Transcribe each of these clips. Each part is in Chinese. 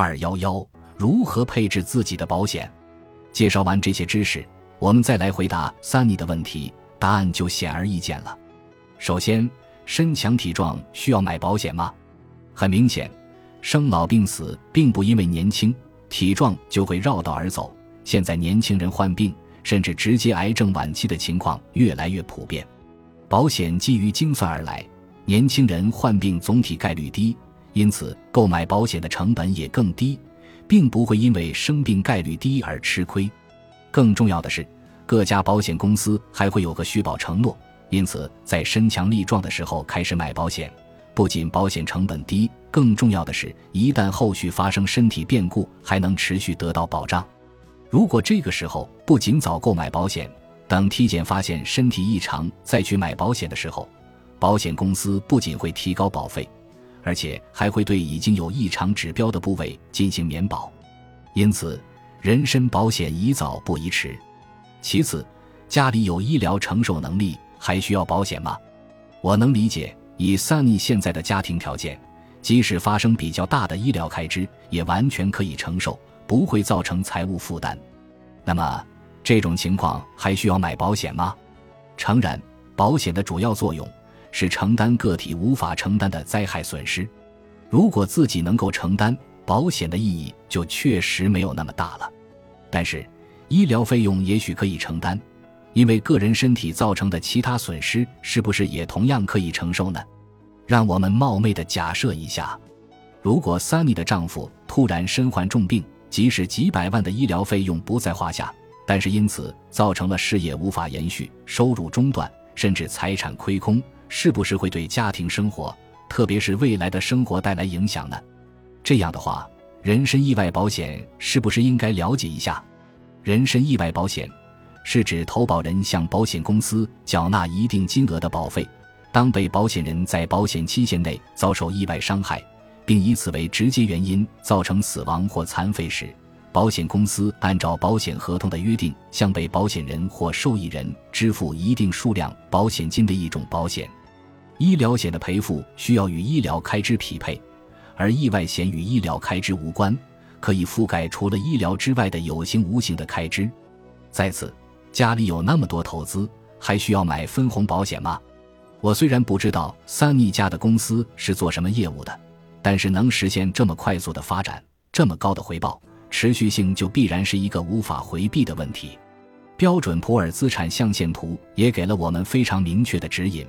二幺幺，如何配置自己的保险？介绍完这些知识，我们再来回答 Sunny 的问题，答案就显而易见了。首先，身强体壮需要买保险吗？很明显，生老病死并不因为年轻体壮就会绕道而走。现在年轻人患病，甚至直接癌症晚期的情况越来越普遍。保险基于精算而来，年轻人患病总体概率低，因此购买保险的成本也更低，并不会因为生病概率低而吃亏。更重要的是，各家保险公司还会有个续保承诺，因此在身强力壮的时候开始买保险。不仅保险成本低，更重要的是，一旦后续发生身体变故，还能持续得到保障。如果这个时候不尽早购买保险，等体检发现身体异常再去买保险的时候，保险公司不仅会提高保费，而且还会对已经有异常指标的部位进行免保。因此，人身保险宜早不宜迟。其次，家里有医疗承受能力，还需要保险吗？我能理解。以 Sunny 现在的家庭条件，即使发生比较大的医疗开支，也完全可以承受，不会造成财务负担。那么，这种情况还需要买保险吗？诚然，保险的主要作用是承担个体无法承担的灾害损失。如果自己能够承担，保险的意义就确实没有那么大了。但是，医疗费用也许可以承担。因为个人身体造成的其他损失，是不是也同样可以承受呢？让我们冒昧的假设一下：如果 Sunny 的丈夫突然身患重病，即使几百万的医疗费用不在话下，但是因此造成了事业无法延续、收入中断，甚至财产亏空，是不是会对家庭生活，特别是未来的生活带来影响呢？这样的话，人身意外保险是不是应该了解一下？人身意外保险。是指投保人向保险公司缴纳一定金额的保费，当被保险人在保险期限内遭受意外伤害，并以此为直接原因造成死亡或残废时，保险公司按照保险合同的约定向被保险人或受益人支付一定数量保险金的一种保险。医疗险的赔付需要与医疗开支匹配，而意外险与医疗开支无关，可以覆盖除了医疗之外的有形无形的开支。在此。家里有那么多投资，还需要买分红保险吗？我虽然不知道三妮家的公司是做什么业务的，但是能实现这么快速的发展，这么高的回报，持续性就必然是一个无法回避的问题。标准普尔资产象限图也给了我们非常明确的指引：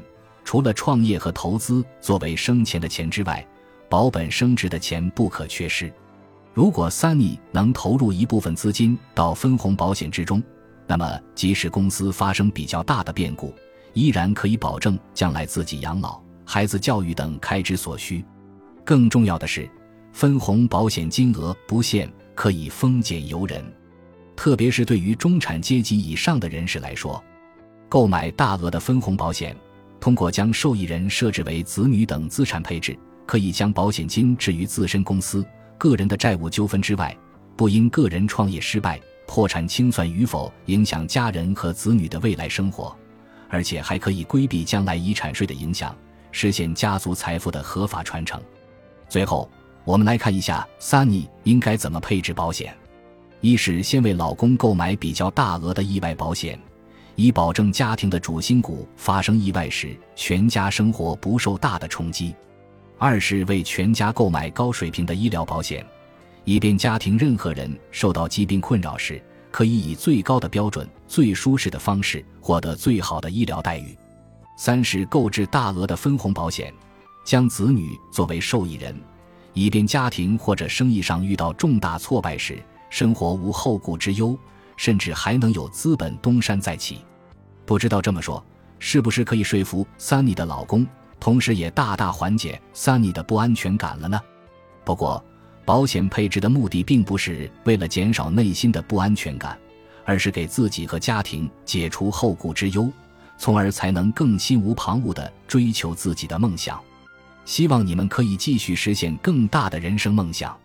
除了创业和投资作为生钱的钱之外，保本升值的钱不可缺失。如果三妮能投入一部分资金到分红保险之中，那么，即使公司发生比较大的变故，依然可以保证将来自己养老、孩子教育等开支所需。更重要的是，分红保险金额不限，可以丰俭由人。特别是对于中产阶级以上的人士来说，购买大额的分红保险，通过将受益人设置为子女等资产配置，可以将保险金置于自身公司、个人的债务纠纷之外，不因个人创业失败。破产清算与否影响家人和子女的未来生活，而且还可以规避将来遗产税的影响，实现家族财富的合法传承。最后，我们来看一下 Sunny 应该怎么配置保险：一是先为老公购买比较大额的意外保险，以保证家庭的主心骨发生意外时全家生活不受大的冲击；二是为全家购买高水平的医疗保险。以便家庭任何人受到疾病困扰时，可以以最高的标准、最舒适的方式获得最好的医疗待遇。三是购置大额的分红保险，将子女作为受益人，以便家庭或者生意上遇到重大挫败时，生活无后顾之忧，甚至还能有资本东山再起。不知道这么说是不是可以说服 Sunny 的老公，同时也大大缓解 Sunny 的不安全感了呢？不过。保险配置的目的并不是为了减少内心的不安全感，而是给自己和家庭解除后顾之忧，从而才能更心无旁骛地追求自己的梦想。希望你们可以继续实现更大的人生梦想。